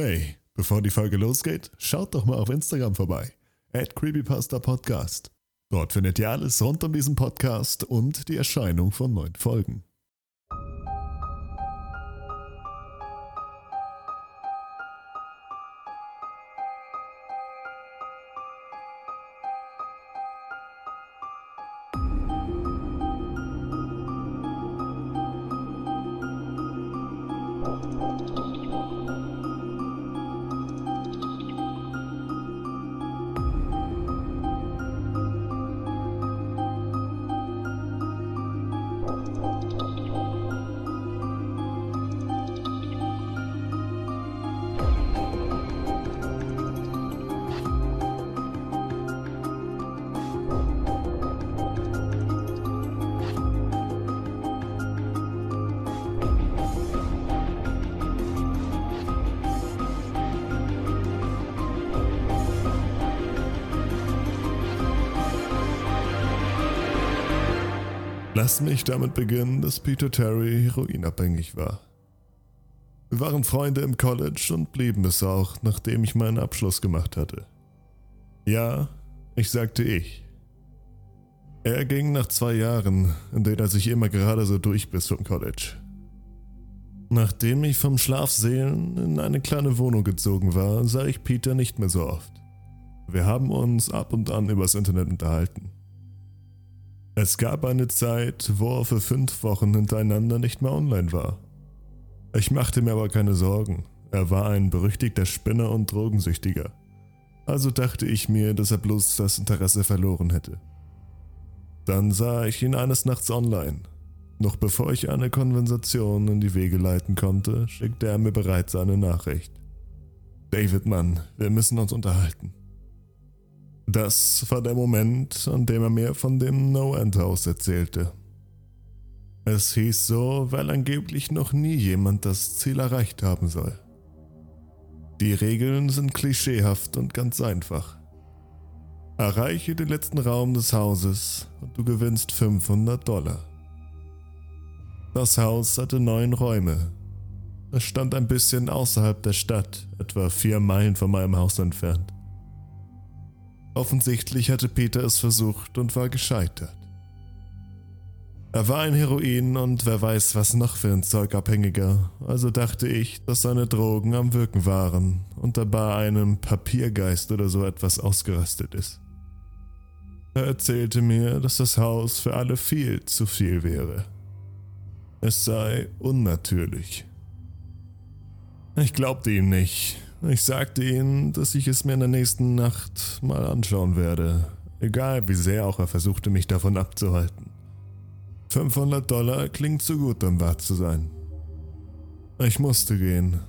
Hey, bevor die Folge losgeht, schaut doch mal auf Instagram vorbei. At Creepypasta Podcast. Dort findet ihr alles rund um diesen Podcast und die Erscheinung von neuen Folgen. Lass mich damit beginnen, dass Peter Terry heroinabhängig war. Wir waren Freunde im College und blieben es auch, nachdem ich meinen Abschluss gemacht hatte. Ja, ich sagte ich. Er ging nach zwei Jahren, in denen er sich immer gerade so durchbiss vom College. Nachdem ich vom Schlafseelen in eine kleine Wohnung gezogen war, sah ich Peter nicht mehr so oft. Wir haben uns ab und an übers Internet unterhalten. Es gab eine Zeit, wo er für fünf Wochen hintereinander nicht mehr online war. Ich machte mir aber keine Sorgen. Er war ein berüchtigter Spinner und Drogensüchtiger. Also dachte ich mir, dass er bloß das Interesse verloren hätte. Dann sah ich ihn eines Nachts online. Noch bevor ich eine Konversation in die Wege leiten konnte, schickte er mir bereits eine Nachricht. David Mann, wir müssen uns unterhalten. Das war der Moment, an dem er mir von dem No-End-Haus erzählte. Es hieß so, weil angeblich noch nie jemand das Ziel erreicht haben soll. Die Regeln sind klischeehaft und ganz einfach. Erreiche den letzten Raum des Hauses und du gewinnst 500 Dollar. Das Haus hatte neun Räume. Es stand ein bisschen außerhalb der Stadt, etwa vier Meilen von meinem Haus entfernt. Offensichtlich hatte Peter es versucht und war gescheitert. Er war ein Heroin und wer weiß was noch für ein Zeugabhängiger, also dachte ich, dass seine Drogen am Wirken waren und er bei einem Papiergeist oder so etwas ausgerastet ist. Er erzählte mir, dass das Haus für alle viel zu viel wäre. Es sei unnatürlich. Ich glaubte ihm nicht ich sagte ihnen, dass ich es mir in der nächsten Nacht mal anschauen werde, egal wie sehr auch er versuchte, mich davon abzuhalten. 500 Dollar klingt zu gut, um wahr zu sein. Ich musste gehen.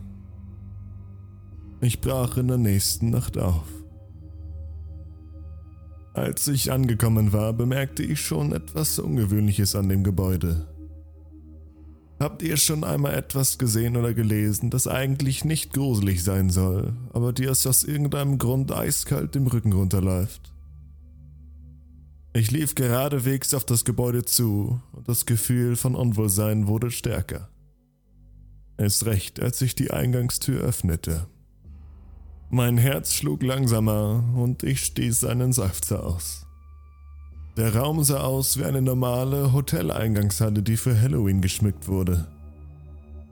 Ich brach in der nächsten Nacht auf. Als ich angekommen war, bemerkte ich schon etwas Ungewöhnliches an dem Gebäude. Habt ihr schon einmal etwas gesehen oder gelesen, das eigentlich nicht gruselig sein soll, aber dir es aus irgendeinem Grund eiskalt dem Rücken runterläuft? Ich lief geradewegs auf das Gebäude zu und das Gefühl von Unwohlsein wurde stärker. Erst recht, als ich die Eingangstür öffnete. Mein Herz schlug langsamer und ich stieß einen Seufzer aus. Der Raum sah aus wie eine normale Hoteleingangshalle, die für Halloween geschmückt wurde.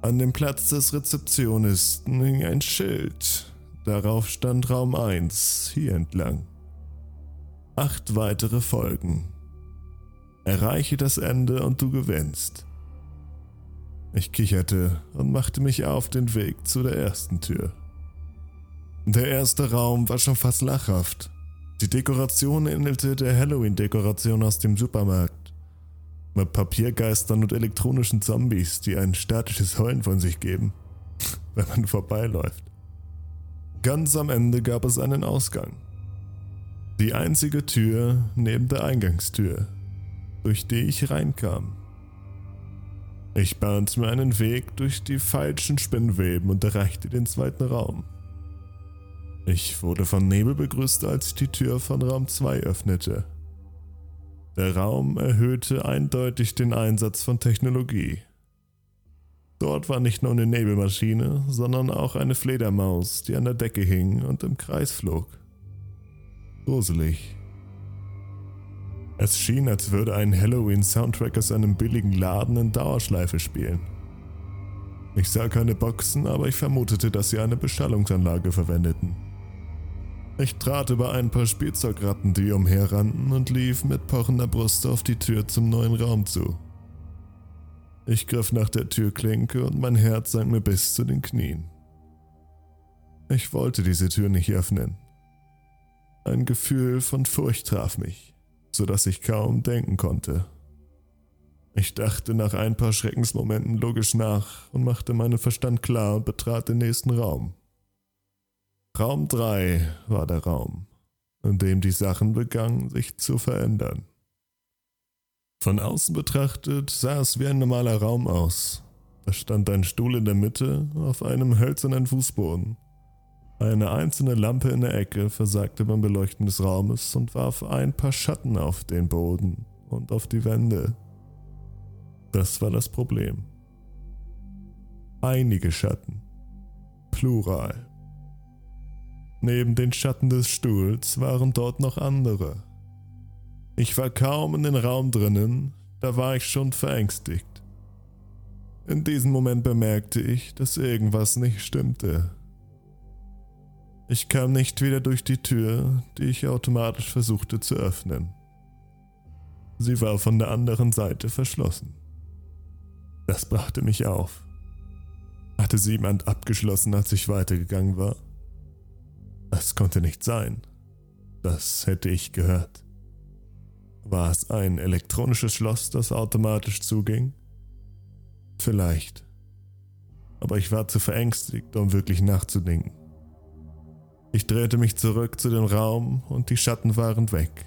An dem Platz des Rezeptionisten hing ein Schild. Darauf stand Raum 1, hier entlang. Acht weitere Folgen. Erreiche das Ende und du gewinnst. Ich kicherte und machte mich auf den Weg zu der ersten Tür. Der erste Raum war schon fast lachhaft. Die Dekoration ähnelte der Halloween-Dekoration aus dem Supermarkt. Mit Papiergeistern und elektronischen Zombies, die ein statisches Heulen von sich geben, wenn man vorbeiläuft. Ganz am Ende gab es einen Ausgang. Die einzige Tür neben der Eingangstür, durch die ich reinkam. Ich bahnte mir einen Weg durch die falschen Spinnweben und erreichte den zweiten Raum. Ich wurde von Nebel begrüßt, als ich die Tür von Raum 2 öffnete. Der Raum erhöhte eindeutig den Einsatz von Technologie. Dort war nicht nur eine Nebelmaschine, sondern auch eine Fledermaus, die an der Decke hing und im Kreis flog. Gruselig. Es schien, als würde ein Halloween-Soundtrack aus einem billigen Laden in Dauerschleife spielen. Ich sah keine Boxen, aber ich vermutete, dass sie eine Beschallungsanlage verwendeten. Ich trat über ein paar Spielzeugratten, die umherrannten, und lief mit pochender Brust auf die Tür zum neuen Raum zu. Ich griff nach der Türklinke und mein Herz sank mir bis zu den Knien. Ich wollte diese Tür nicht öffnen. Ein Gefühl von Furcht traf mich, so dass ich kaum denken konnte. Ich dachte nach ein paar Schreckensmomenten logisch nach und machte meinen Verstand klar und betrat den nächsten Raum. Raum 3 war der Raum, in dem die Sachen begannen sich zu verändern. Von außen betrachtet sah es wie ein normaler Raum aus. Da stand ein Stuhl in der Mitte auf einem hölzernen Fußboden. Eine einzelne Lampe in der Ecke versagte beim Beleuchten des Raumes und warf ein paar Schatten auf den Boden und auf die Wände. Das war das Problem. Einige Schatten. Plural. Neben den Schatten des Stuhls waren dort noch andere. Ich war kaum in den Raum drinnen, da war ich schon verängstigt. In diesem Moment bemerkte ich, dass irgendwas nicht stimmte. Ich kam nicht wieder durch die Tür, die ich automatisch versuchte zu öffnen. Sie war von der anderen Seite verschlossen. Das brachte mich auf. Hatte sie jemand abgeschlossen, als ich weitergegangen war? Das konnte nicht sein. Das hätte ich gehört. War es ein elektronisches Schloss, das automatisch zuging? Vielleicht. Aber ich war zu verängstigt, um wirklich nachzudenken. Ich drehte mich zurück zu dem Raum und die Schatten waren weg.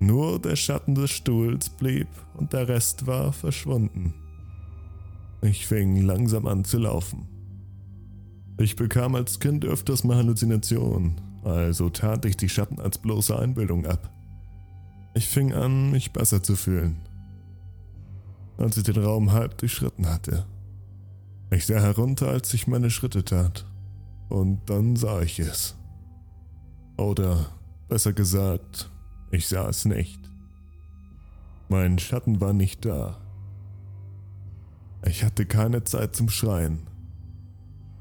Nur der Schatten des Stuhls blieb und der Rest war verschwunden. Ich fing langsam an zu laufen. Ich bekam als Kind öfters mal Halluzinationen, also tat ich die Schatten als bloße Einbildung ab. Ich fing an, mich besser zu fühlen, als ich den Raum halb durchschritten hatte. Ich sah herunter, als ich meine Schritte tat, und dann sah ich es. Oder besser gesagt, ich sah es nicht. Mein Schatten war nicht da. Ich hatte keine Zeit zum Schreien.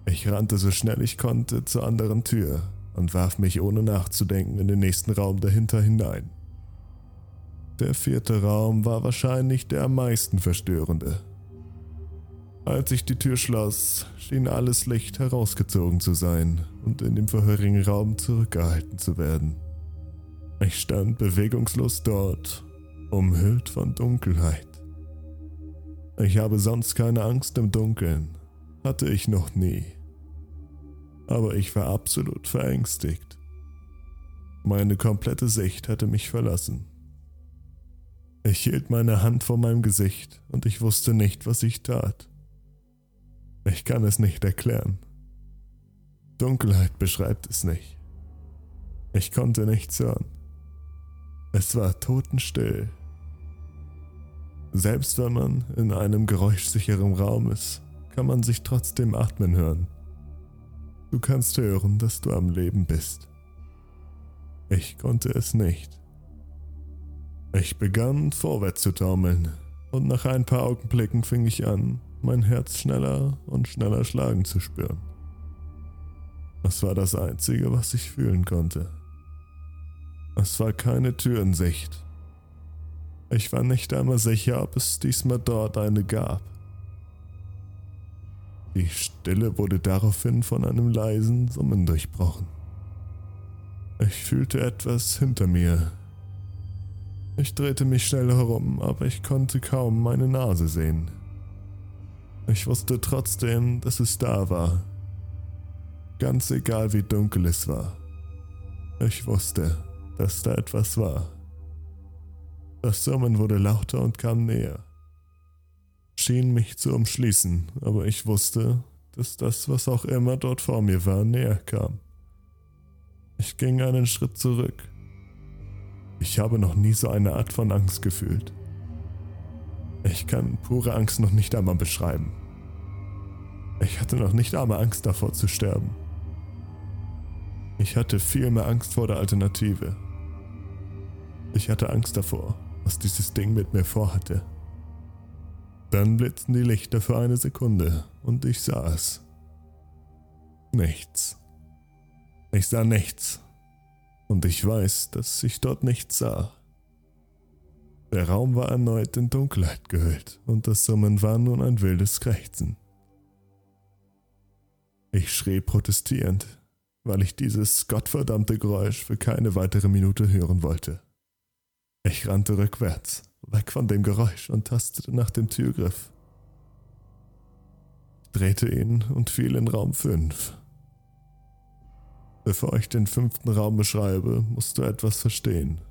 Ich rannte so schnell ich konnte zur anderen Tür und warf mich ohne nachzudenken in den nächsten Raum dahinter hinein. Der vierte Raum war wahrscheinlich der am meisten verstörende. Als ich die Tür schloss, schien alles Licht herausgezogen zu sein und in dem vorherigen Raum zurückgehalten zu werden. Ich stand bewegungslos dort, umhüllt von Dunkelheit. Ich habe sonst keine Angst im Dunkeln, hatte ich noch nie. Aber ich war absolut verängstigt. Meine komplette Sicht hatte mich verlassen. Ich hielt meine Hand vor meinem Gesicht und ich wusste nicht, was ich tat. Ich kann es nicht erklären. Dunkelheit beschreibt es nicht. Ich konnte nichts hören. Es war totenstill. Selbst wenn man in einem geräuschsicheren Raum ist, kann man sich trotzdem atmen hören. Du kannst hören, dass du am Leben bist. Ich konnte es nicht. Ich begann vorwärts zu taumeln und nach ein paar Augenblicken fing ich an, mein Herz schneller und schneller schlagen zu spüren. Das war das Einzige, was ich fühlen konnte. Es war keine Tür in Sicht. Ich war nicht einmal sicher, ob es diesmal dort eine gab. Die Stille wurde daraufhin von einem leisen Summen durchbrochen. Ich fühlte etwas hinter mir. Ich drehte mich schnell herum, aber ich konnte kaum meine Nase sehen. Ich wusste trotzdem, dass es da war. Ganz egal wie dunkel es war. Ich wusste, dass da etwas war. Das Summen wurde lauter und kam näher. Schien mich zu umschließen, aber ich wusste, dass das, was auch immer dort vor mir war, näher kam. Ich ging einen Schritt zurück. Ich habe noch nie so eine Art von Angst gefühlt. Ich kann pure Angst noch nicht einmal beschreiben. Ich hatte noch nicht einmal Angst davor zu sterben. Ich hatte viel mehr Angst vor der Alternative. Ich hatte Angst davor, was dieses Ding mit mir vorhatte. Dann blitzten die Lichter für eine Sekunde und ich sah es. Nichts. Ich sah nichts. Und ich weiß, dass ich dort nichts sah. Der Raum war erneut in Dunkelheit gehüllt und das Summen war nun ein wildes Krächzen. Ich schrie protestierend, weil ich dieses gottverdammte Geräusch für keine weitere Minute hören wollte. Ich rannte rückwärts, weg von dem Geräusch und tastete nach dem Türgriff. Ich drehte ihn und fiel in Raum 5. Bevor ich den fünften Raum beschreibe, musst du etwas verstehen.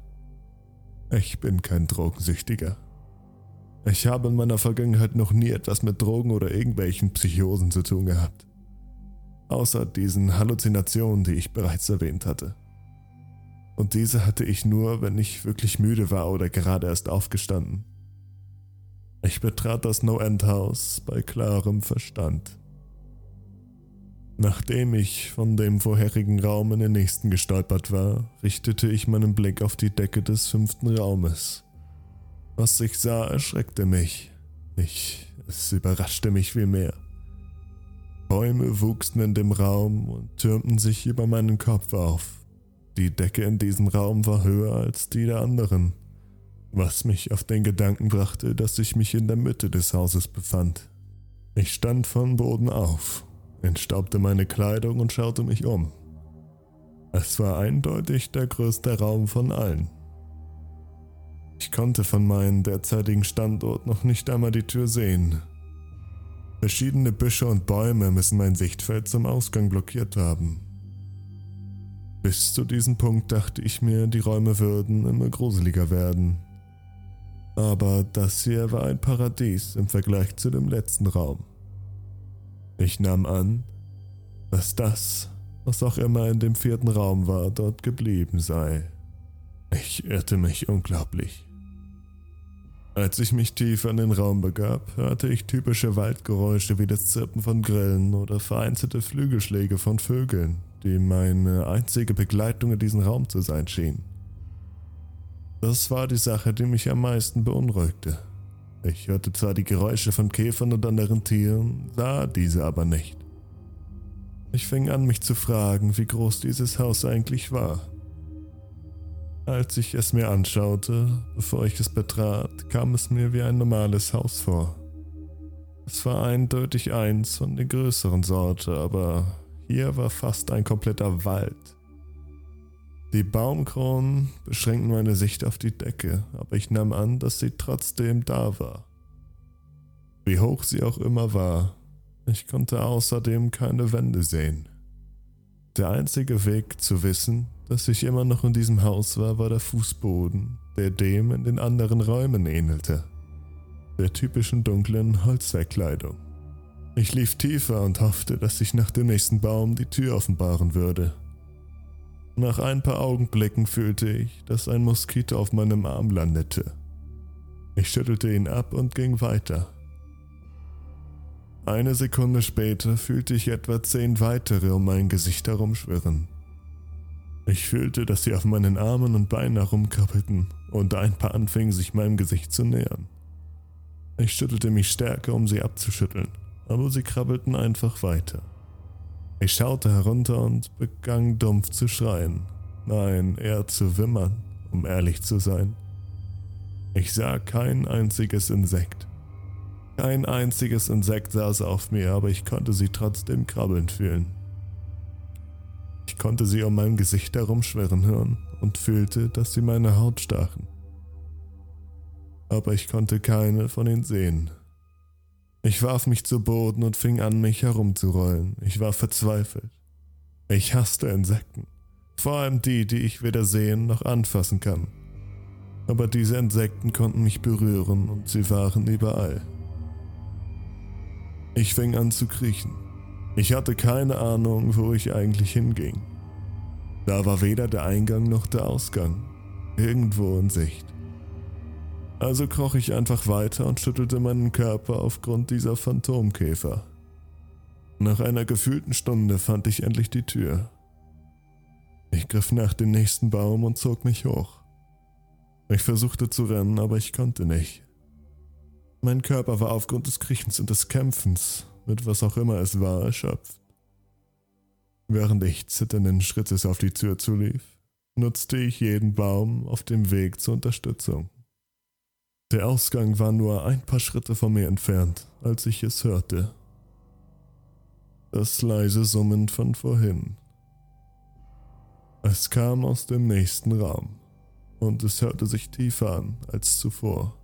Ich bin kein Drogensüchtiger. Ich habe in meiner Vergangenheit noch nie etwas mit Drogen oder irgendwelchen Psychosen zu tun gehabt. Außer diesen Halluzinationen, die ich bereits erwähnt hatte und diese hatte ich nur, wenn ich wirklich müde war oder gerade erst aufgestanden. Ich betrat das No-End-Haus bei klarem Verstand. Nachdem ich von dem vorherigen Raum in den nächsten gestolpert war, richtete ich meinen Blick auf die Decke des fünften Raumes. Was ich sah, erschreckte mich. Ich, es überraschte mich viel mehr. Bäume wuchsen in dem Raum und türmten sich über meinen Kopf auf. Die Decke in diesem Raum war höher als die der anderen, was mich auf den Gedanken brachte, dass ich mich in der Mitte des Hauses befand. Ich stand von Boden auf, entstaubte meine Kleidung und schaute mich um. Es war eindeutig der größte Raum von allen. Ich konnte von meinem derzeitigen Standort noch nicht einmal die Tür sehen. Verschiedene Büsche und Bäume müssen mein Sichtfeld zum Ausgang blockiert haben. Bis zu diesem Punkt dachte ich mir, die Räume würden immer gruseliger werden. Aber das hier war ein Paradies im Vergleich zu dem letzten Raum. Ich nahm an, dass das, was auch immer in dem vierten Raum war, dort geblieben sei. Ich irrte mich unglaublich. Als ich mich tiefer in den Raum begab, hörte ich typische Waldgeräusche wie das Zirpen von Grillen oder vereinzelte Flügelschläge von Vögeln die meine einzige Begleitung in diesem Raum zu sein schien. Das war die Sache, die mich am meisten beunruhigte. Ich hörte zwar die Geräusche von Käfern und anderen Tieren, sah diese aber nicht. Ich fing an, mich zu fragen, wie groß dieses Haus eigentlich war. Als ich es mir anschaute, bevor ich es betrat, kam es mir wie ein normales Haus vor. Es war eindeutig eins von der größeren Sorte, aber hier war fast ein kompletter Wald. Die Baumkronen beschränkten meine Sicht auf die Decke, aber ich nahm an, dass sie trotzdem da war. Wie hoch sie auch immer war, ich konnte außerdem keine Wände sehen. Der einzige Weg zu wissen, dass ich immer noch in diesem Haus war, war der Fußboden, der dem in den anderen Räumen ähnelte, der typischen dunklen Holzverkleidung. Ich lief tiefer und hoffte, dass sich nach dem nächsten Baum die Tür offenbaren würde. Nach ein paar Augenblicken fühlte ich, dass ein Moskito auf meinem Arm landete. Ich schüttelte ihn ab und ging weiter. Eine Sekunde später fühlte ich etwa zehn weitere um mein Gesicht herumschwirren. Ich fühlte, dass sie auf meinen Armen und Beinen herumkrabbelten und ein paar anfingen sich meinem Gesicht zu nähern. Ich schüttelte mich stärker, um sie abzuschütteln aber sie krabbelten einfach weiter. Ich schaute herunter und begann dumpf zu schreien. Nein, eher zu wimmern, um ehrlich zu sein. Ich sah kein einziges Insekt. Kein einziges Insekt saß auf mir, aber ich konnte sie trotzdem krabbeln fühlen. Ich konnte sie um mein Gesicht herumschwirren hören und fühlte, dass sie meine Haut stachen. Aber ich konnte keine von ihnen sehen. Ich warf mich zu Boden und fing an, mich herumzurollen. Ich war verzweifelt. Ich hasste Insekten. Vor allem die, die ich weder sehen noch anfassen kann. Aber diese Insekten konnten mich berühren und sie waren überall. Ich fing an zu kriechen. Ich hatte keine Ahnung, wo ich eigentlich hinging. Da war weder der Eingang noch der Ausgang. Irgendwo in Sicht. Also kroch ich einfach weiter und schüttelte meinen Körper aufgrund dieser Phantomkäfer. Nach einer gefühlten Stunde fand ich endlich die Tür. Ich griff nach dem nächsten Baum und zog mich hoch. Ich versuchte zu rennen, aber ich konnte nicht. Mein Körper war aufgrund des Kriechens und des Kämpfens, mit was auch immer es war, erschöpft. Während ich zitternden Schrittes auf die Tür zulief, nutzte ich jeden Baum auf dem Weg zur Unterstützung. Der Ausgang war nur ein paar Schritte von mir entfernt, als ich es hörte das leise Summen von vorhin. Es kam aus dem nächsten Raum und es hörte sich tiefer an als zuvor.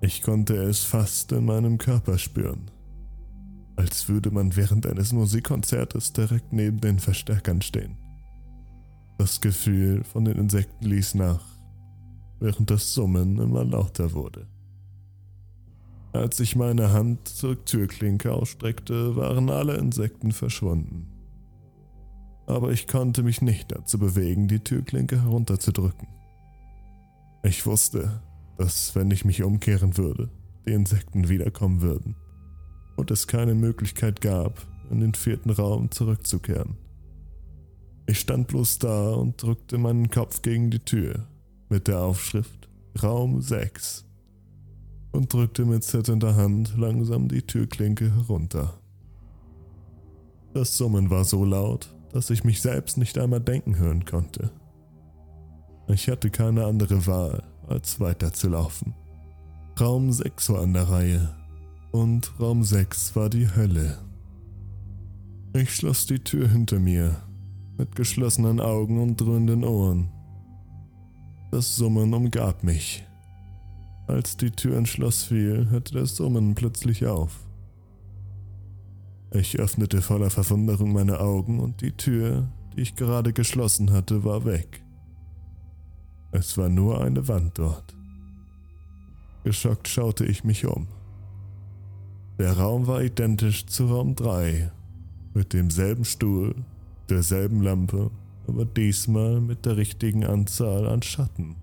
Ich konnte es fast in meinem Körper spüren, als würde man während eines Musikkonzertes direkt neben den Verstärkern stehen. Das Gefühl von den Insekten ließ nach, während das Summen immer lauter wurde. Als ich meine Hand zur Türklinke ausstreckte, waren alle Insekten verschwunden. Aber ich konnte mich nicht dazu bewegen, die Türklinke herunterzudrücken. Ich wusste, dass wenn ich mich umkehren würde, die Insekten wiederkommen würden und es keine Möglichkeit gab, in den vierten Raum zurückzukehren. Ich stand bloß da und drückte meinen Kopf gegen die Tür mit der Aufschrift Raum 6 und drückte mit zitternder Hand langsam die Türklinke herunter. Das Summen war so laut, dass ich mich selbst nicht einmal denken hören konnte. Ich hatte keine andere Wahl, als weiterzulaufen. Raum 6 war an der Reihe und Raum 6 war die Hölle. Ich schloss die Tür hinter mir, mit geschlossenen Augen und dröhnenden Ohren. Das Summen umgab mich. Als die Tür ins Schloss fiel, hörte das Summen plötzlich auf. Ich öffnete voller Verwunderung meine Augen und die Tür, die ich gerade geschlossen hatte, war weg. Es war nur eine Wand dort. Geschockt schaute ich mich um. Der Raum war identisch zu Raum 3, mit demselben Stuhl, derselben Lampe, aber diesmal mit der richtigen Anzahl an Schatten.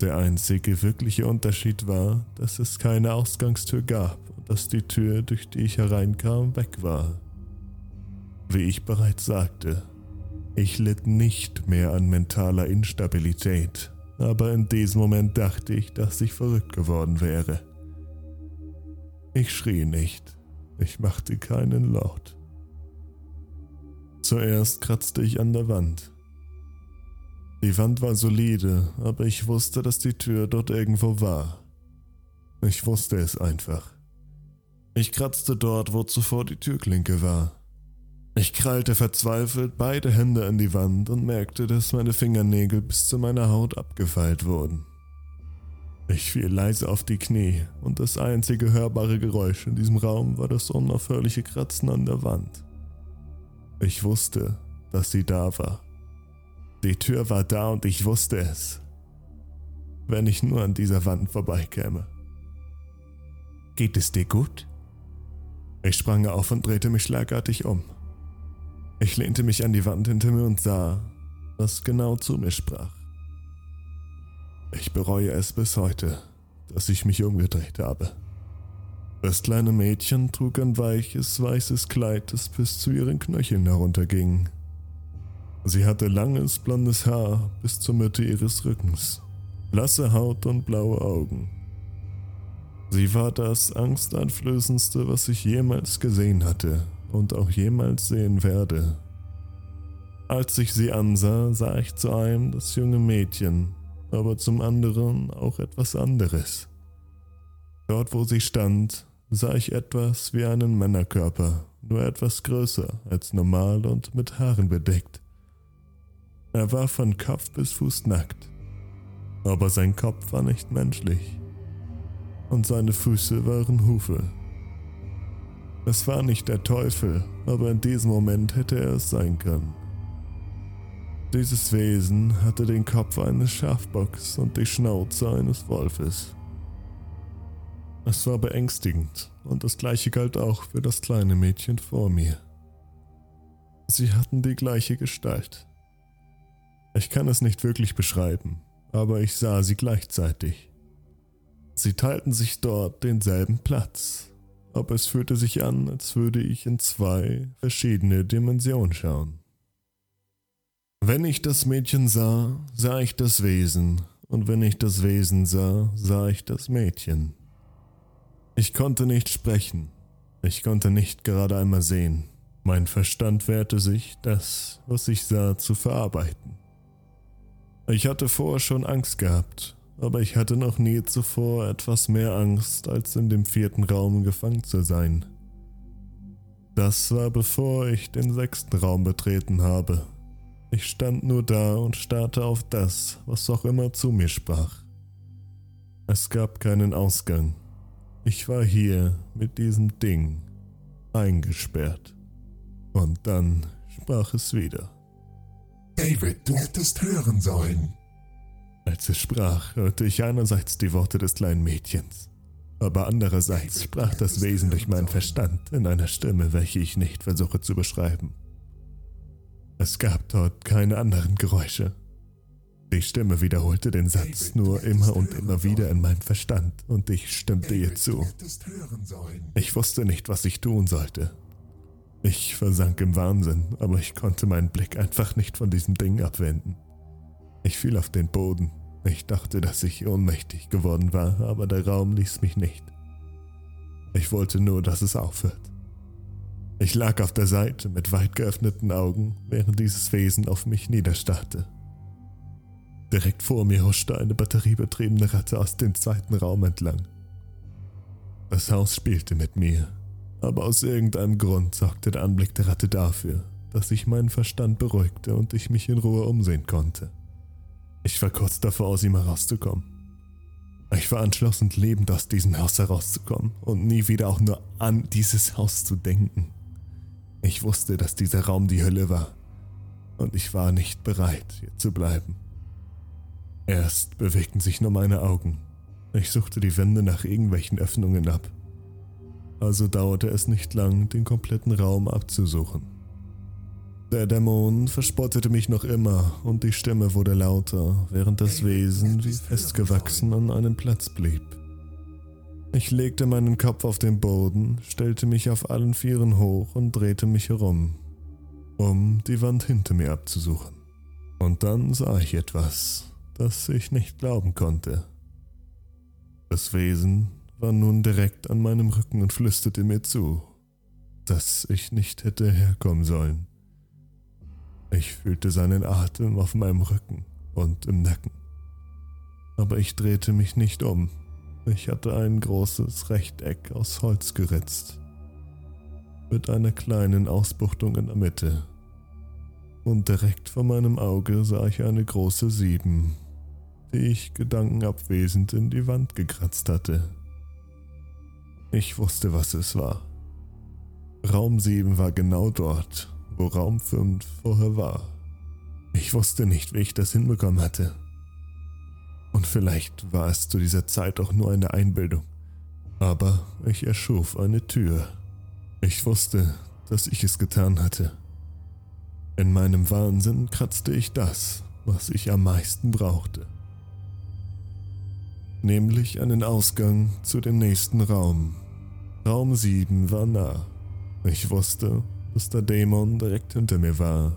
Der einzige wirkliche Unterschied war, dass es keine Ausgangstür gab und dass die Tür, durch die ich hereinkam, weg war. Wie ich bereits sagte, ich litt nicht mehr an mentaler Instabilität, aber in diesem Moment dachte ich, dass ich verrückt geworden wäre. Ich schrie nicht, ich machte keinen Laut. Zuerst kratzte ich an der Wand, die Wand war solide, aber ich wusste, dass die Tür dort irgendwo war. Ich wusste es einfach. Ich kratzte dort, wo zuvor die Türklinke war. Ich krallte verzweifelt beide Hände an die Wand und merkte, dass meine Fingernägel bis zu meiner Haut abgefeilt wurden. Ich fiel leise auf die Knie und das einzige hörbare Geräusch in diesem Raum war das unaufhörliche Kratzen an der Wand. Ich wusste, dass sie da war. Die Tür war da und ich wusste es. Wenn ich nur an dieser Wand vorbeikäme. Geht es dir gut? Ich sprang auf und drehte mich schlagartig um. Ich lehnte mich an die Wand hinter mir und sah, was genau zu mir sprach. Ich bereue es bis heute, dass ich mich umgedreht habe. Das kleine Mädchen trug ein weiches, weißes Kleid, das bis zu ihren Knöcheln herunterging. Sie hatte langes blondes Haar bis zur Mitte ihres Rückens, blasse Haut und blaue Augen. Sie war das angsteinflößendste, was ich jemals gesehen hatte und auch jemals sehen werde. Als ich sie ansah, sah ich zu einem das junge Mädchen, aber zum anderen auch etwas anderes. Dort, wo sie stand, sah ich etwas wie einen Männerkörper, nur etwas größer als normal und mit Haaren bedeckt. Er war von Kopf bis Fuß nackt, aber sein Kopf war nicht menschlich und seine Füße waren Hufe. Es war nicht der Teufel, aber in diesem Moment hätte er es sein können. Dieses Wesen hatte den Kopf eines Schafbocks und die Schnauze eines Wolfes. Es war beängstigend und das gleiche galt auch für das kleine Mädchen vor mir. Sie hatten die gleiche Gestalt, ich kann es nicht wirklich beschreiben, aber ich sah sie gleichzeitig. Sie teilten sich dort denselben Platz aber es fühlte sich an, als würde ich in zwei verschiedene Dimensionen schauen. Wenn ich das Mädchen sah, sah ich das Wesen, und wenn ich das Wesen sah, sah ich das Mädchen. Ich konnte nicht sprechen, ich konnte nicht gerade einmal sehen. Mein Verstand wehrte sich, das, was ich sah, zu verarbeiten. Ich hatte vorher schon Angst gehabt, aber ich hatte noch nie zuvor etwas mehr Angst, als in dem vierten Raum gefangen zu sein. Das war bevor ich den sechsten Raum betreten habe. Ich stand nur da und starrte auf das, was auch immer zu mir sprach. Es gab keinen Ausgang. Ich war hier mit diesem Ding eingesperrt. Und dann sprach es wieder. David, du hättest hören sollen. Als es sprach, hörte ich einerseits die Worte des kleinen Mädchens, aber andererseits sprach das Wesen durch meinen Verstand in einer Stimme, welche ich nicht versuche zu beschreiben. Es gab dort keine anderen Geräusche. Die Stimme wiederholte den Satz nur immer und immer wieder in meinem Verstand und ich stimmte ihr zu. Ich wusste nicht, was ich tun sollte. Ich versank im Wahnsinn, aber ich konnte meinen Blick einfach nicht von diesem Ding abwenden. Ich fiel auf den Boden. Ich dachte, dass ich ohnmächtig geworden war, aber der Raum ließ mich nicht. Ich wollte nur, dass es aufhört. Ich lag auf der Seite mit weit geöffneten Augen, während dieses Wesen auf mich niederstarrte. Direkt vor mir huschte eine batteriebetriebene Ratte aus dem zweiten Raum entlang. Das Haus spielte mit mir, aber aus irgendeinem Grund sorgte der Anblick der Ratte dafür, dass ich meinen Verstand beruhigte und ich mich in Ruhe umsehen konnte. Ich war kurz davor, aus ihm herauszukommen. Ich war entschlossen, lebend aus diesem Haus herauszukommen und nie wieder auch nur an dieses Haus zu denken. Ich wusste, dass dieser Raum die Hölle war und ich war nicht bereit, hier zu bleiben. Erst bewegten sich nur meine Augen. Ich suchte die Wände nach irgendwelchen Öffnungen ab also dauerte es nicht lang, den kompletten Raum abzusuchen. Der Dämon verspottete mich noch immer und die Stimme wurde lauter, während das Wesen wie festgewachsen an einem Platz blieb. Ich legte meinen Kopf auf den Boden, stellte mich auf allen Vieren hoch und drehte mich herum, um die Wand hinter mir abzusuchen. Und dann sah ich etwas, das ich nicht glauben konnte. Das Wesen war nun direkt an meinem Rücken und flüsterte mir zu, dass ich nicht hätte herkommen sollen. Ich fühlte seinen Atem auf meinem Rücken und im Nacken. Aber ich drehte mich nicht um. Ich hatte ein großes Rechteck aus Holz geritzt. Mit einer kleinen Ausbuchtung in der Mitte. Und direkt vor meinem Auge sah ich eine große Sieben, die ich gedankenabwesend in die Wand gekratzt hatte. Ich wusste, was es war. Raum 7 war genau dort, wo Raum 5 vorher war. Ich wusste nicht, wie ich das hinbekommen hatte. Und vielleicht war es zu dieser Zeit auch nur eine Einbildung. Aber ich erschuf eine Tür. Ich wusste, dass ich es getan hatte. In meinem Wahnsinn kratzte ich das, was ich am meisten brauchte nämlich einen Ausgang zu dem nächsten Raum. Raum 7 war nah. Ich wusste, dass der Dämon direkt hinter mir war,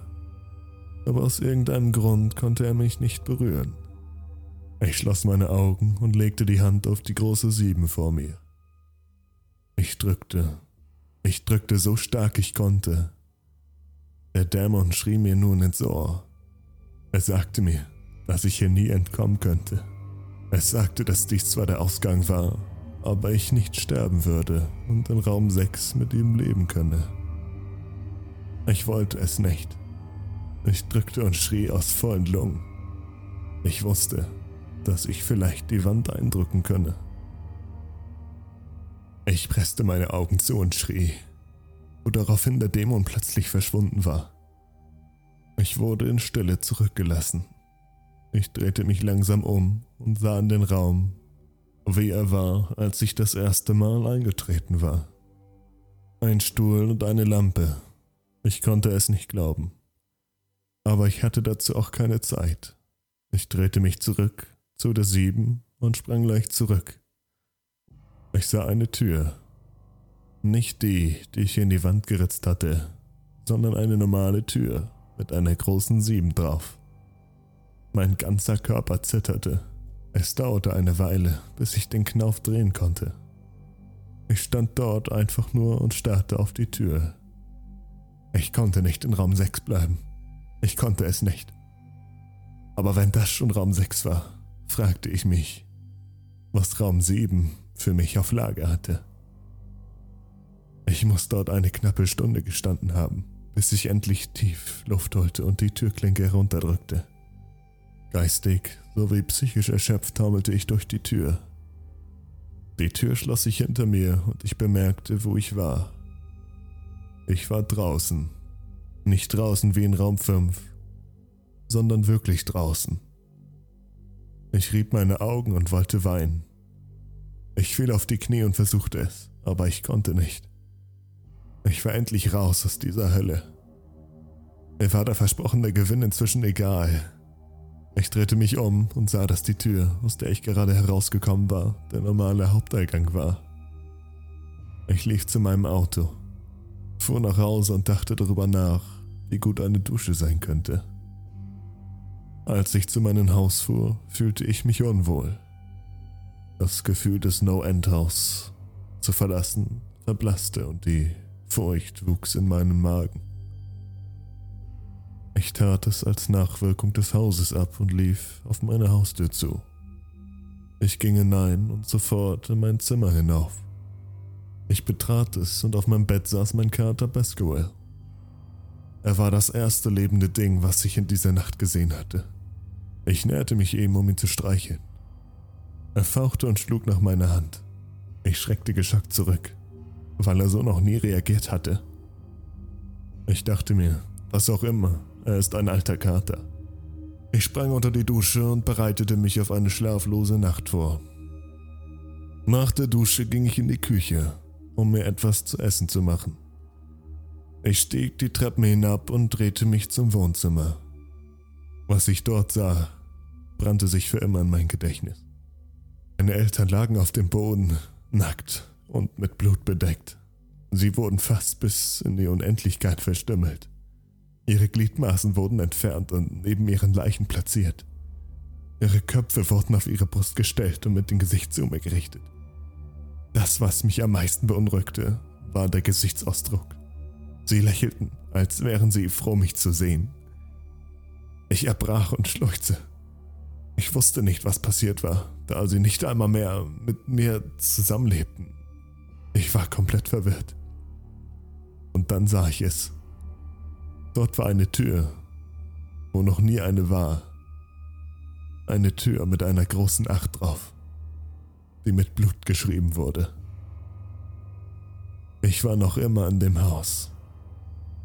aber aus irgendeinem Grund konnte er mich nicht berühren. Ich schloss meine Augen und legte die Hand auf die große 7 vor mir. Ich drückte, ich drückte so stark ich konnte. Der Dämon schrie mir nun ins Ohr. Er sagte mir, dass ich hier nie entkommen könnte. Es sagte, dass dies zwar der Ausgang war, aber ich nicht sterben würde und in Raum 6 mit ihm leben könne. Ich wollte es nicht. Ich drückte und schrie aus vollen Lungen. Ich wusste, dass ich vielleicht die Wand eindrücken könne. Ich presste meine Augen zu und schrie, woraufhin der Dämon plötzlich verschwunden war. Ich wurde in Stille zurückgelassen. Ich drehte mich langsam um und sah in den Raum, wie er war, als ich das erste Mal eingetreten war. Ein Stuhl und eine Lampe. Ich konnte es nicht glauben. Aber ich hatte dazu auch keine Zeit. Ich drehte mich zurück zu der Sieben und sprang leicht zurück. Ich sah eine Tür. Nicht die, die ich in die Wand geritzt hatte, sondern eine normale Tür mit einer großen Sieben drauf. Mein ganzer Körper zitterte. Es dauerte eine Weile, bis ich den Knauf drehen konnte. Ich stand dort einfach nur und starrte auf die Tür. Ich konnte nicht in Raum 6 bleiben. Ich konnte es nicht. Aber wenn das schon Raum 6 war, fragte ich mich, was Raum 7 für mich auf Lager hatte. Ich muss dort eine knappe Stunde gestanden haben, bis ich endlich tief Luft holte und die Türklinke herunterdrückte. Geistig sowie psychisch erschöpft taumelte ich durch die Tür. Die Tür schloss sich hinter mir und ich bemerkte, wo ich war. Ich war draußen. Nicht draußen wie in Raum 5, sondern wirklich draußen. Ich rieb meine Augen und wollte weinen. Ich fiel auf die Knie und versuchte es, aber ich konnte nicht. Ich war endlich raus aus dieser Hölle. Mir war der versprochene Gewinn inzwischen egal. Ich drehte mich um und sah, dass die Tür, aus der ich gerade herausgekommen war, der normale Haupteingang war. Ich lief zu meinem Auto fuhr nach Hause und dachte darüber nach, wie gut eine Dusche sein könnte. Als ich zu meinem Haus fuhr, fühlte ich mich unwohl. Das Gefühl des No-End-Haus zu verlassen verblasste und die Furcht wuchs in meinem Magen. Ich tat es als Nachwirkung des Hauses ab und lief auf meine Haustür zu. Ich ging hinein und sofort in mein Zimmer hinauf. Ich betrat es und auf meinem Bett saß mein Kater Baskerville. Er war das erste lebende Ding, was ich in dieser Nacht gesehen hatte. Ich näherte mich ihm, um ihn zu streicheln. Er fauchte und schlug nach meiner Hand. Ich schreckte geschockt zurück, weil er so noch nie reagiert hatte. Ich dachte mir, was auch immer, er ist ein alter Kater. Ich sprang unter die Dusche und bereitete mich auf eine schlaflose Nacht vor. Nach der Dusche ging ich in die Küche um mir etwas zu essen zu machen. Ich stieg die Treppen hinab und drehte mich zum Wohnzimmer. Was ich dort sah, brannte sich für immer in mein Gedächtnis. Meine Eltern lagen auf dem Boden, nackt und mit Blut bedeckt. Sie wurden fast bis in die Unendlichkeit verstümmelt. Ihre Gliedmaßen wurden entfernt und neben ihren Leichen platziert. Ihre Köpfe wurden auf ihre Brust gestellt und mit dem Gesicht zu mir gerichtet. Das, was mich am meisten beunruhigte, war der Gesichtsausdruck. Sie lächelten, als wären sie froh, mich zu sehen. Ich erbrach und schluchzte. Ich wusste nicht, was passiert war, da sie nicht einmal mehr mit mir zusammenlebten. Ich war komplett verwirrt. Und dann sah ich es. Dort war eine Tür, wo noch nie eine war. Eine Tür mit einer großen Acht drauf die mit Blut geschrieben wurde. Ich war noch immer in dem Haus.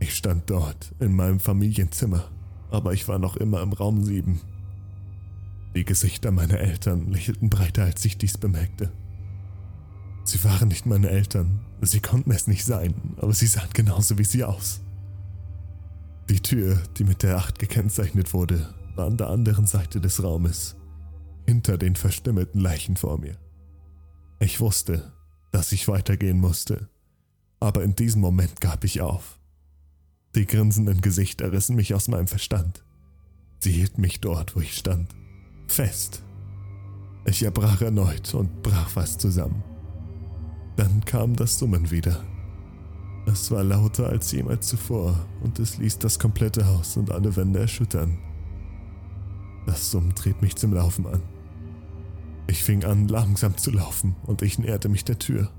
Ich stand dort, in meinem Familienzimmer, aber ich war noch immer im Raum 7. Die Gesichter meiner Eltern lächelten breiter, als ich dies bemerkte. Sie waren nicht meine Eltern, sie konnten es nicht sein, aber sie sahen genauso wie sie aus. Die Tür, die mit der Acht gekennzeichnet wurde, war an der anderen Seite des Raumes, hinter den verstümmelten Leichen vor mir. Ich wusste, dass ich weitergehen musste, aber in diesem Moment gab ich auf. Die grinsenden Gesichter rissen mich aus meinem Verstand. Sie hielten mich dort, wo ich stand, fest. Ich erbrach erneut und brach fast zusammen. Dann kam das Summen wieder. Es war lauter als jemals zuvor und es ließ das komplette Haus und alle Wände erschüttern. Das Summen trieb mich zum Laufen an. Ich fing an, langsam zu laufen und ich näherte mich der Tür.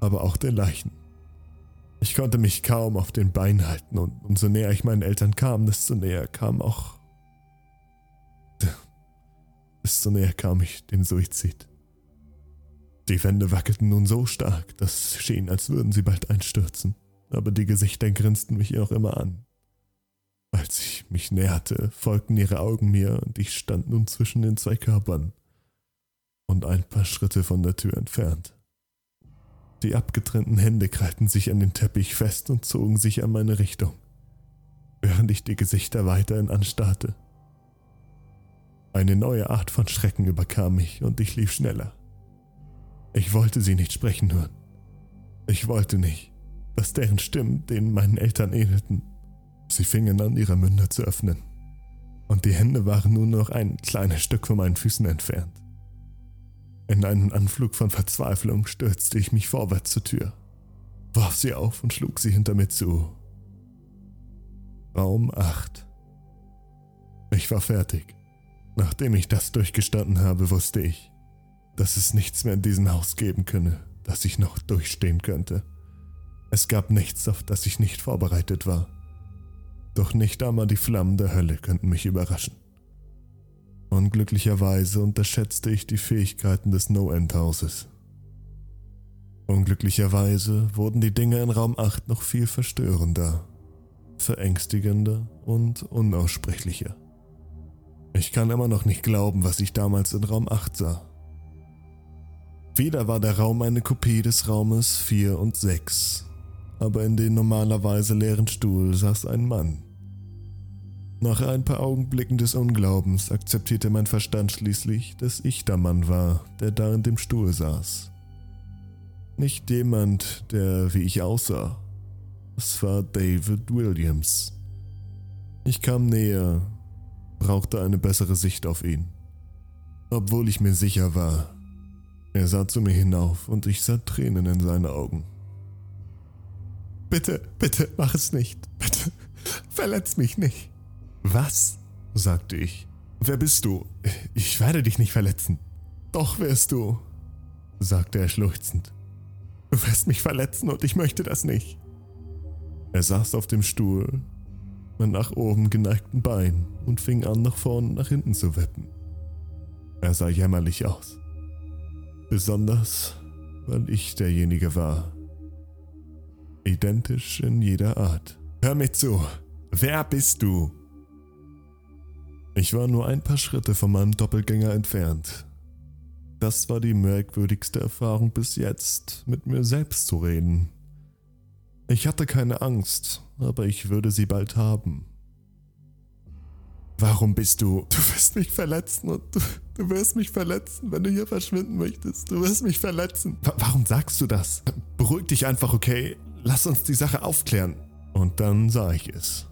Aber auch den Leichen. Ich konnte mich kaum auf den Beinen halten und umso näher ich meinen Eltern kam, desto näher kam auch. Desto näher kam ich dem Suizid. Die Wände wackelten nun so stark, dass es schien, als würden sie bald einstürzen, aber die Gesichter grinsten mich noch immer an. Als ich mich näherte, folgten ihre Augen mir und ich stand nun zwischen den zwei Körpern und ein paar Schritte von der Tür entfernt. Die abgetrennten Hände krallten sich an den Teppich fest und zogen sich an meine Richtung, während ich die Gesichter weiterhin anstarrte. Eine neue Art von Schrecken überkam mich und ich lief schneller. Ich wollte sie nicht sprechen hören. Ich wollte nicht, dass deren Stimmen denen meinen Eltern ähnelten. Sie fingen an, ihre Münder zu öffnen. Und die Hände waren nur noch ein kleines Stück von meinen Füßen entfernt. In einen Anflug von Verzweiflung stürzte ich mich vorwärts zur Tür, warf sie auf und schlug sie hinter mir zu. Raum 8. Ich war fertig. Nachdem ich das durchgestanden habe, wusste ich, dass es nichts mehr in diesem Haus geben könne, das ich noch durchstehen könnte. Es gab nichts, auf das ich nicht vorbereitet war. Doch nicht einmal die Flammen der Hölle könnten mich überraschen. Unglücklicherweise unterschätzte ich die Fähigkeiten des No-End-Hauses. Unglücklicherweise wurden die Dinge in Raum 8 noch viel verstörender, verängstigender und unaussprechlicher. Ich kann immer noch nicht glauben, was ich damals in Raum 8 sah. Wieder war der Raum eine Kopie des Raumes 4 und 6, aber in dem normalerweise leeren Stuhl saß ein Mann. Nach ein paar Augenblicken des Unglaubens akzeptierte mein Verstand schließlich, dass ich der Mann war, der da in dem Stuhl saß. Nicht jemand, der wie ich aussah. Es war David Williams. Ich kam näher, brauchte eine bessere Sicht auf ihn. Obwohl ich mir sicher war, er sah zu mir hinauf und ich sah Tränen in seine Augen. Bitte, bitte, mach es nicht. Bitte, verletz mich nicht. Was? sagte ich. Wer bist du? Ich werde dich nicht verletzen. Doch wirst du, sagte er schluchzend. Du wirst mich verletzen und ich möchte das nicht. Er saß auf dem Stuhl, mit nach oben geneigten Bein und fing an, nach vorn und nach hinten zu wippen. Er sah jämmerlich aus. Besonders, weil ich derjenige war. Identisch in jeder Art. Hör mir zu. Wer bist du? Ich war nur ein paar Schritte von meinem Doppelgänger entfernt. Das war die merkwürdigste Erfahrung bis jetzt, mit mir selbst zu reden. Ich hatte keine Angst, aber ich würde sie bald haben. Warum bist du? Du wirst mich verletzen und du, du wirst mich verletzen, wenn du hier verschwinden möchtest. Du wirst mich verletzen. W warum sagst du das? Beruhig dich einfach, okay? Lass uns die Sache aufklären. Und dann sah ich es.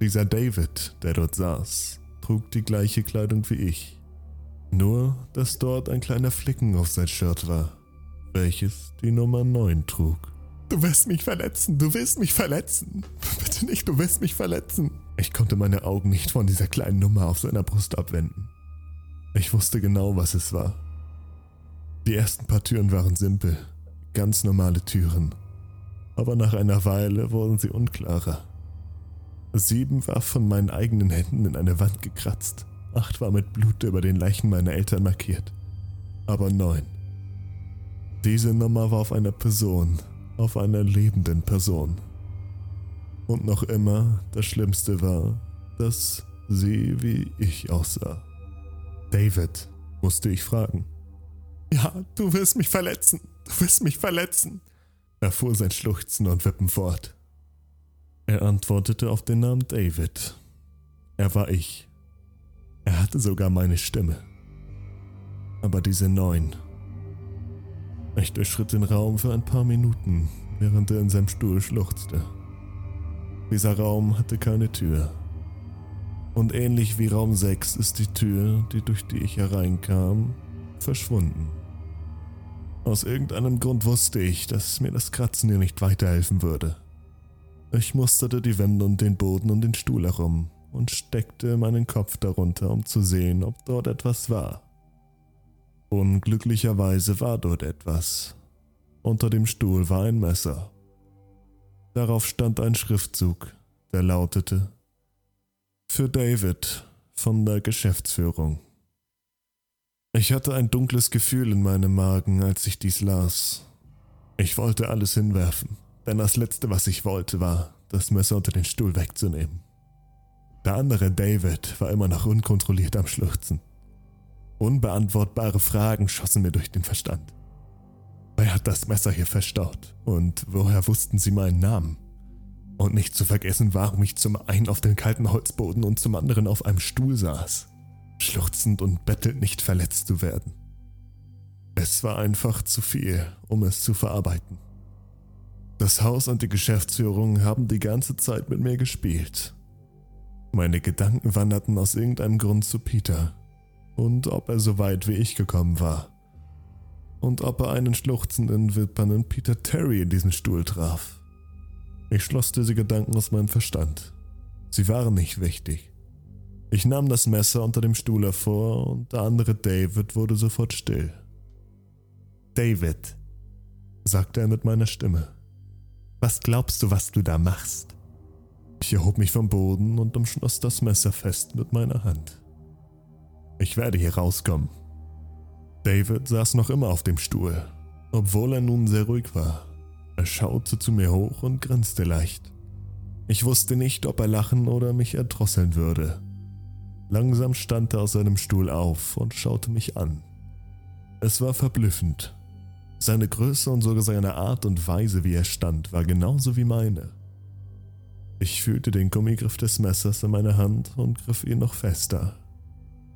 Dieser David, der dort saß, trug die gleiche Kleidung wie ich. Nur, dass dort ein kleiner Flicken auf sein Shirt war, welches die Nummer 9 trug. Du wirst mich verletzen, du wirst mich verletzen. Bitte nicht, du wirst mich verletzen. Ich konnte meine Augen nicht von dieser kleinen Nummer auf seiner Brust abwenden. Ich wusste genau, was es war. Die ersten paar Türen waren simpel, ganz normale Türen. Aber nach einer Weile wurden sie unklarer. Sieben war von meinen eigenen Händen in eine Wand gekratzt. Acht war mit Blut über den Leichen meiner Eltern markiert. Aber neun. Diese Nummer war auf einer Person, auf einer lebenden Person. Und noch immer das Schlimmste war, dass sie wie ich aussah. David, musste ich fragen. Ja, du wirst mich verletzen, du wirst mich verletzen, erfuhr sein Schluchzen und Wippen fort. Er antwortete auf den Namen David. Er war ich. Er hatte sogar meine Stimme. Aber diese neun. Ich durchschritt den Raum für ein paar Minuten, während er in seinem Stuhl schluchzte. Dieser Raum hatte keine Tür. Und ähnlich wie Raum 6 ist die Tür, die durch die ich hereinkam, verschwunden. Aus irgendeinem Grund wusste ich, dass mir das Kratzen hier nicht weiterhelfen würde. Ich musterte die Wände und den Boden und den Stuhl herum und steckte meinen Kopf darunter, um zu sehen, ob dort etwas war. Unglücklicherweise war dort etwas. Unter dem Stuhl war ein Messer. Darauf stand ein Schriftzug, der lautete Für David von der Geschäftsführung. Ich hatte ein dunkles Gefühl in meinem Magen, als ich dies las. Ich wollte alles hinwerfen denn das Letzte, was ich wollte, war, das Messer unter den Stuhl wegzunehmen. Der andere David war immer noch unkontrolliert am Schluchzen. Unbeantwortbare Fragen schossen mir durch den Verstand. Wer hat das Messer hier verstaut? Und woher wussten sie meinen Namen? Und nicht zu vergessen, warum ich zum einen auf dem kalten Holzboden und zum anderen auf einem Stuhl saß, schluchzend und bettelnd nicht verletzt zu werden. Es war einfach zu viel, um es zu verarbeiten. Das Haus und die Geschäftsführung haben die ganze Zeit mit mir gespielt. Meine Gedanken wanderten aus irgendeinem Grund zu Peter und ob er so weit wie ich gekommen war. Und ob er einen schluchzenden, wippernden Peter Terry in diesem Stuhl traf. Ich schloss diese Gedanken aus meinem Verstand. Sie waren nicht wichtig. Ich nahm das Messer unter dem Stuhl hervor und der andere David wurde sofort still. David, sagte er mit meiner Stimme, was glaubst du, was du da machst? Ich erhob mich vom Boden und umschloss das Messer fest mit meiner Hand. Ich werde hier rauskommen. David saß noch immer auf dem Stuhl, obwohl er nun sehr ruhig war. Er schaute zu mir hoch und grinste leicht. Ich wusste nicht, ob er lachen oder mich erdrosseln würde. Langsam stand er aus seinem Stuhl auf und schaute mich an. Es war verblüffend. Seine Größe und sogar seine Art und Weise, wie er stand, war genauso wie meine. Ich fühlte den Gummigriff des Messers in meiner Hand und griff ihn noch fester.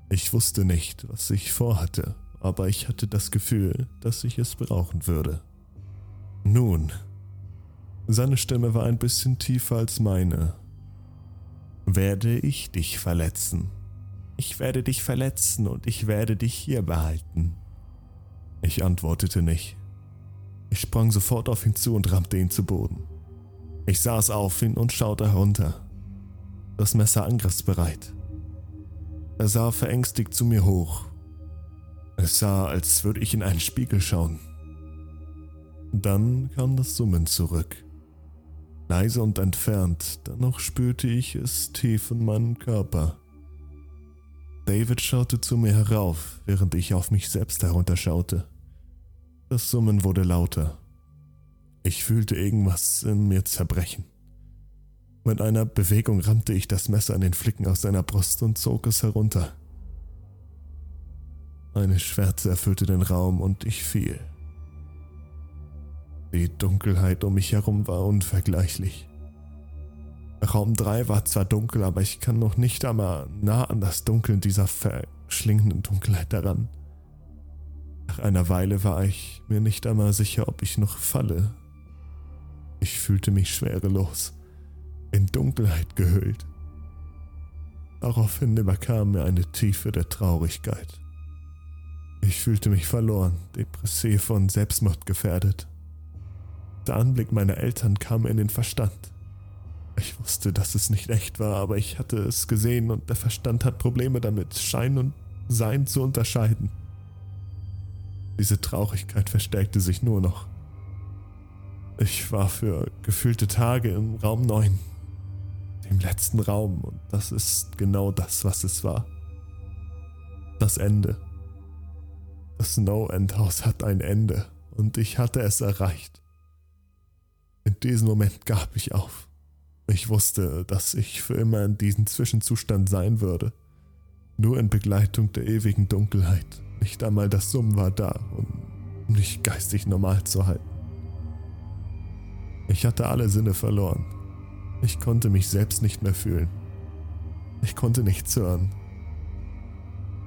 Ich wusste nicht, was ich vorhatte, aber ich hatte das Gefühl, dass ich es brauchen würde. Nun, seine Stimme war ein bisschen tiefer als meine. Werde ich dich verletzen? Ich werde dich verletzen und ich werde dich hier behalten. Ich antwortete nicht. Ich sprang sofort auf ihn zu und rammte ihn zu Boden. Ich saß auf ihn und schaute herunter. Das Messer angriffsbereit. Er sah verängstigt zu mir hoch. Es sah, als würde ich in einen Spiegel schauen. Dann kam das Summen zurück. Leise und entfernt, dennoch spürte ich es tief in meinem Körper. David schaute zu mir herauf, während ich auf mich selbst herunterschaute. Das Summen wurde lauter. Ich fühlte irgendwas in mir zerbrechen. Mit einer Bewegung rammte ich das Messer an den Flicken aus seiner Brust und zog es herunter. Eine Schwärze erfüllte den Raum und ich fiel. Die Dunkelheit um mich herum war unvergleichlich. Raum 3 war zwar dunkel, aber ich kann noch nicht einmal nah an das Dunkeln dieser verschlingenden Dunkelheit daran. Nach einer Weile war ich mir nicht einmal sicher, ob ich noch falle ich fühlte mich schwerelos, in Dunkelheit gehüllt. Daraufhin überkam mir eine Tiefe der Traurigkeit. Ich fühlte mich verloren, depressiv und selbstmordgefährdet. Der Anblick meiner Eltern kam in den Verstand. Ich wusste, dass es nicht echt war, aber ich hatte es gesehen und der Verstand hat Probleme damit, Schein und Sein zu unterscheiden. Diese Traurigkeit verstärkte sich nur noch. Ich war für gefühlte Tage im Raum 9, dem letzten Raum, und das ist genau das, was es war. Das Ende. Das No-End-Haus hat ein Ende, und ich hatte es erreicht. In diesem Moment gab ich auf. Ich wusste, dass ich für immer in diesem Zwischenzustand sein würde. Nur in Begleitung der ewigen Dunkelheit. Nicht einmal das Summen war da, um mich geistig normal zu halten. Ich hatte alle Sinne verloren. Ich konnte mich selbst nicht mehr fühlen. Ich konnte nichts hören.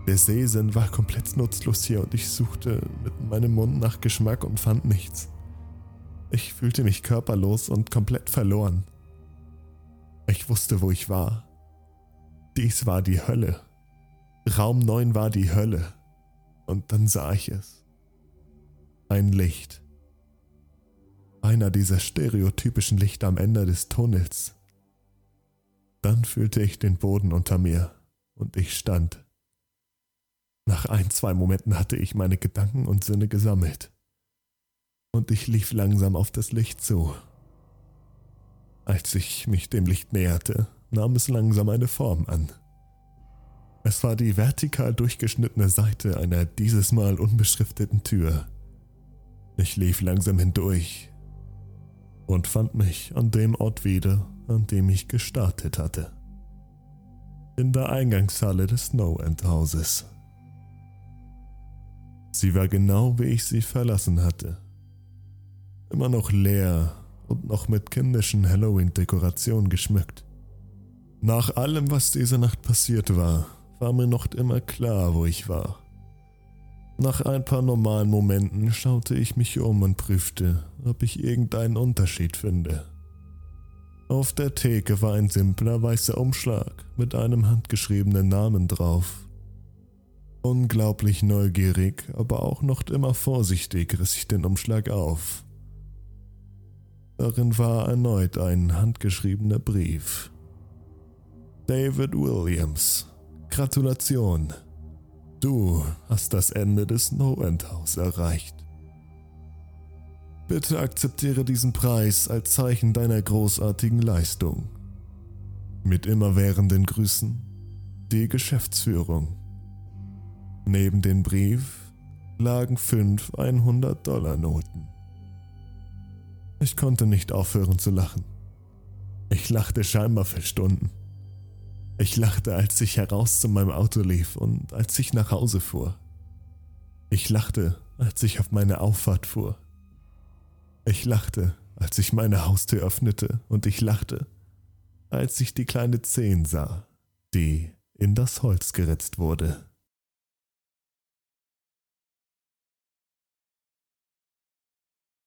Der Sehsinn war komplett nutzlos hier und ich suchte mit meinem Mund nach Geschmack und fand nichts. Ich fühlte mich körperlos und komplett verloren. Ich wusste, wo ich war. Dies war die Hölle. Raum 9 war die Hölle. Und dann sah ich es. Ein Licht einer dieser stereotypischen Lichter am Ende des Tunnels. Dann fühlte ich den Boden unter mir und ich stand. Nach ein, zwei Momenten hatte ich meine Gedanken und Sinne gesammelt. Und ich lief langsam auf das Licht zu. Als ich mich dem Licht näherte, nahm es langsam eine Form an. Es war die vertikal durchgeschnittene Seite einer dieses Mal unbeschrifteten Tür. Ich lief langsam hindurch, und fand mich an dem Ort wieder, an dem ich gestartet hatte. In der Eingangshalle des Snow-End-Hauses. Sie war genau wie ich sie verlassen hatte. Immer noch leer und noch mit kindischen Halloween-Dekorationen geschmückt. Nach allem, was diese Nacht passiert war, war mir noch immer klar, wo ich war. Nach ein paar normalen Momenten schaute ich mich um und prüfte, ob ich irgendeinen Unterschied finde. Auf der Theke war ein simpler weißer Umschlag mit einem handgeschriebenen Namen drauf. Unglaublich neugierig, aber auch noch immer vorsichtig riss ich den Umschlag auf. Darin war erneut ein handgeschriebener Brief. David Williams, Gratulation. Du hast das Ende des No-End-Haus erreicht. Bitte akzeptiere diesen Preis als Zeichen deiner großartigen Leistung. Mit immerwährenden Grüßen, die Geschäftsführung. Neben dem Brief lagen fünf 100-Dollar-Noten. Ich konnte nicht aufhören zu lachen. Ich lachte scheinbar für Stunden. Ich lachte, als ich heraus zu meinem Auto lief und als ich nach Hause fuhr. Ich lachte, als ich auf meine Auffahrt fuhr. Ich lachte, als ich meine Haustür öffnete und ich lachte, als ich die kleine Zehn sah, die in das Holz geritzt wurde.